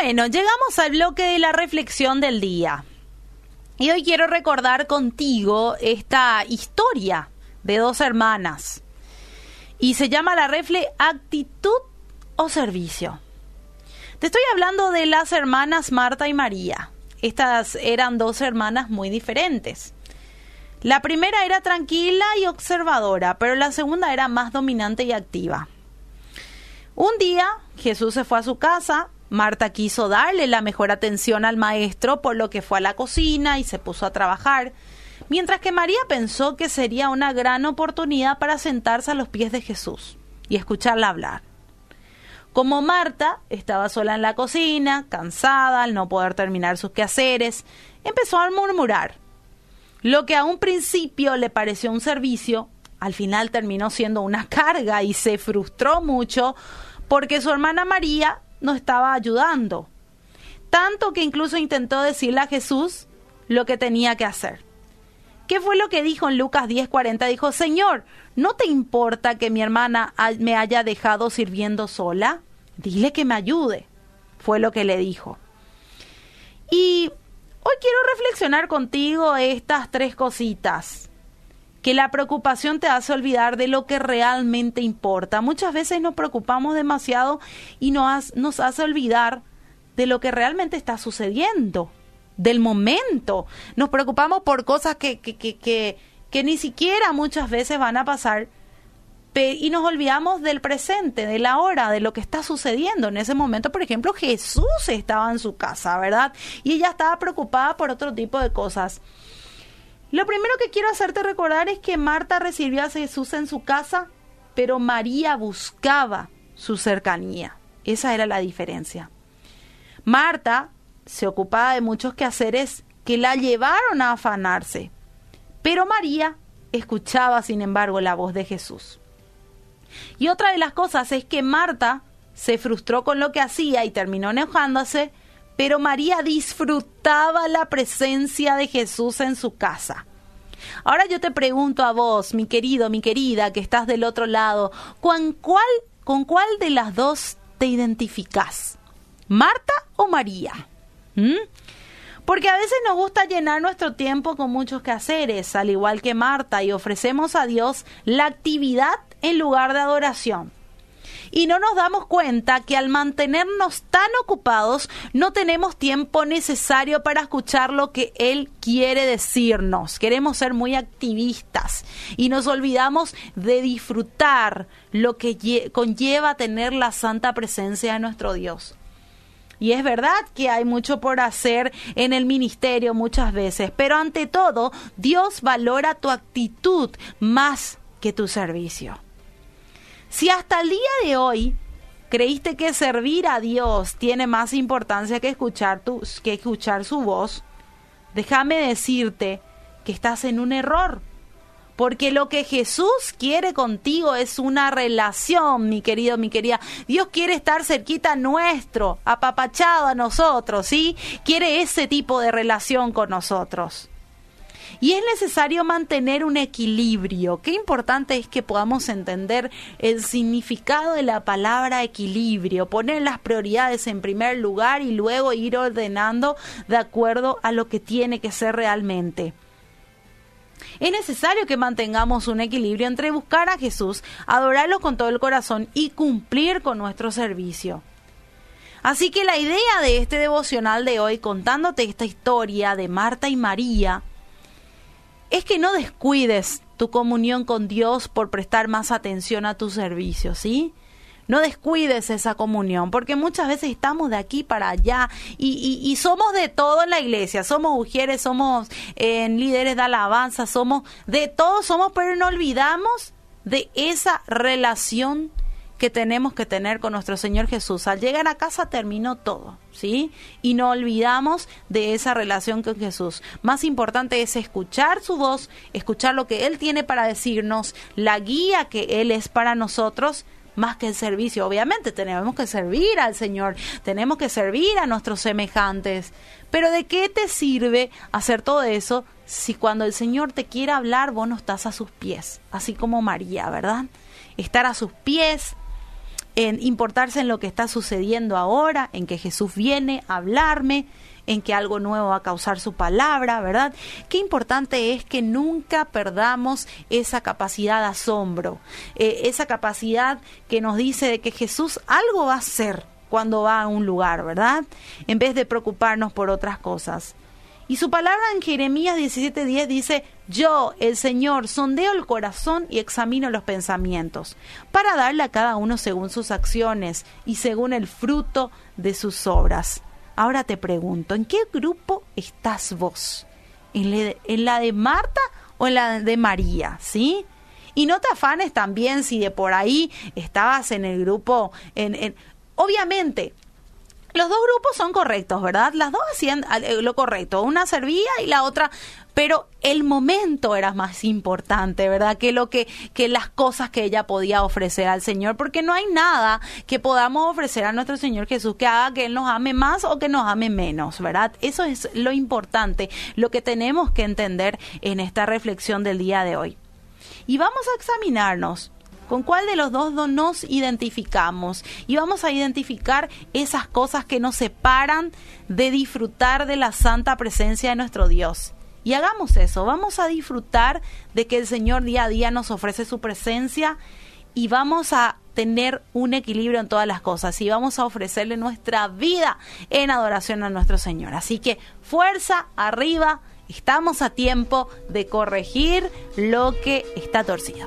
Bueno, llegamos al bloque de la reflexión del día. Y hoy quiero recordar contigo esta historia de dos hermanas. Y se llama la refle actitud o servicio. Te estoy hablando de las hermanas Marta y María. Estas eran dos hermanas muy diferentes. La primera era tranquila y observadora, pero la segunda era más dominante y activa. Un día Jesús se fue a su casa, Marta quiso darle la mejor atención al maestro, por lo que fue a la cocina y se puso a trabajar, mientras que María pensó que sería una gran oportunidad para sentarse a los pies de Jesús y escucharla hablar. Como Marta estaba sola en la cocina, cansada al no poder terminar sus quehaceres, empezó a murmurar. Lo que a un principio le pareció un servicio, al final terminó siendo una carga y se frustró mucho porque su hermana María no estaba ayudando. Tanto que incluso intentó decirle a Jesús lo que tenía que hacer. ¿Qué fue lo que dijo en Lucas 10:40? Dijo, Señor, ¿no te importa que mi hermana me haya dejado sirviendo sola? Dile que me ayude. Fue lo que le dijo. Y hoy quiero reflexionar contigo estas tres cositas que la preocupación te hace olvidar de lo que realmente importa. Muchas veces nos preocupamos demasiado y nos, nos hace olvidar de lo que realmente está sucediendo, del momento. Nos preocupamos por cosas que, que, que, que, que ni siquiera muchas veces van a pasar y nos olvidamos del presente, de la hora, de lo que está sucediendo. En ese momento, por ejemplo, Jesús estaba en su casa, ¿verdad? Y ella estaba preocupada por otro tipo de cosas. Lo primero que quiero hacerte recordar es que Marta recibió a Jesús en su casa, pero María buscaba su cercanía. Esa era la diferencia. Marta se ocupaba de muchos quehaceres que la llevaron a afanarse, pero María escuchaba, sin embargo, la voz de Jesús. Y otra de las cosas es que Marta se frustró con lo que hacía y terminó enojándose pero María disfrutaba la presencia de Jesús en su casa. Ahora yo te pregunto a vos, mi querido, mi querida, que estás del otro lado, ¿con cuál, con cuál de las dos te identificás? ¿Marta o María? ¿Mm? Porque a veces nos gusta llenar nuestro tiempo con muchos quehaceres, al igual que Marta, y ofrecemos a Dios la actividad en lugar de adoración y no nos damos cuenta que al mantenernos tan ocupados no tenemos tiempo necesario para escuchar lo que Él quiere decirnos. Queremos ser muy activistas y nos olvidamos de disfrutar lo que conlleva tener la santa presencia de nuestro Dios. Y es verdad que hay mucho por hacer en el ministerio muchas veces, pero ante todo, Dios valora tu actitud más que tu servicio. Si hasta el día de hoy creíste que servir a Dios tiene más importancia que escuchar, tu, que escuchar su voz, déjame decirte que estás en un error. Porque lo que Jesús quiere contigo es una relación, mi querido, mi querida. Dios quiere estar cerquita nuestro, apapachado a nosotros, ¿sí? Quiere ese tipo de relación con nosotros. Y es necesario mantener un equilibrio. Qué importante es que podamos entender el significado de la palabra equilibrio, poner las prioridades en primer lugar y luego ir ordenando de acuerdo a lo que tiene que ser realmente. Es necesario que mantengamos un equilibrio entre buscar a Jesús, adorarlo con todo el corazón y cumplir con nuestro servicio. Así que la idea de este devocional de hoy, contándote esta historia de Marta y María, es que no descuides tu comunión con Dios por prestar más atención a tu servicio, ¿sí? No descuides esa comunión, porque muchas veces estamos de aquí para allá y, somos de todo en la iglesia. Somos mujeres, somos eh, líderes de alabanza, somos de todo, somos, pero no olvidamos de esa relación que tenemos que tener con nuestro Señor Jesús. Al llegar a casa terminó todo, ¿sí? Y no olvidamos de esa relación con Jesús. Más importante es escuchar su voz, escuchar lo que Él tiene para decirnos, la guía que Él es para nosotros, más que el servicio. Obviamente tenemos que servir al Señor, tenemos que servir a nuestros semejantes. Pero ¿de qué te sirve hacer todo eso si cuando el Señor te quiere hablar vos no estás a sus pies? Así como María, ¿verdad? Estar a sus pies, en importarse en lo que está sucediendo ahora, en que Jesús viene a hablarme, en que algo nuevo va a causar su palabra, ¿verdad? Qué importante es que nunca perdamos esa capacidad de asombro, eh, esa capacidad que nos dice de que Jesús algo va a hacer cuando va a un lugar, ¿verdad? En vez de preocuparnos por otras cosas. Y su palabra en Jeremías 17:10 dice, yo, el Señor, sondeo el corazón y examino los pensamientos, para darle a cada uno según sus acciones y según el fruto de sus obras. Ahora te pregunto, ¿en qué grupo estás vos? ¿En la de Marta o en la de María? ¿Sí? Y no te afanes también si de por ahí estabas en el grupo, en, obviamente los dos grupos son correctos, ¿verdad? Las dos hacían eh, lo correcto, una servía y la otra, pero el momento era más importante, ¿verdad? Que lo que que las cosas que ella podía ofrecer al Señor, porque no hay nada que podamos ofrecer a nuestro Señor Jesús que haga que él nos ame más o que nos ame menos, ¿verdad? Eso es lo importante, lo que tenemos que entender en esta reflexión del día de hoy. Y vamos a examinarnos con cuál de los dos nos identificamos y vamos a identificar esas cosas que nos separan de disfrutar de la santa presencia de nuestro Dios. Y hagamos eso, vamos a disfrutar de que el Señor día a día nos ofrece su presencia y vamos a tener un equilibrio en todas las cosas y vamos a ofrecerle nuestra vida en adoración a nuestro Señor. Así que fuerza arriba, estamos a tiempo de corregir lo que está torcido.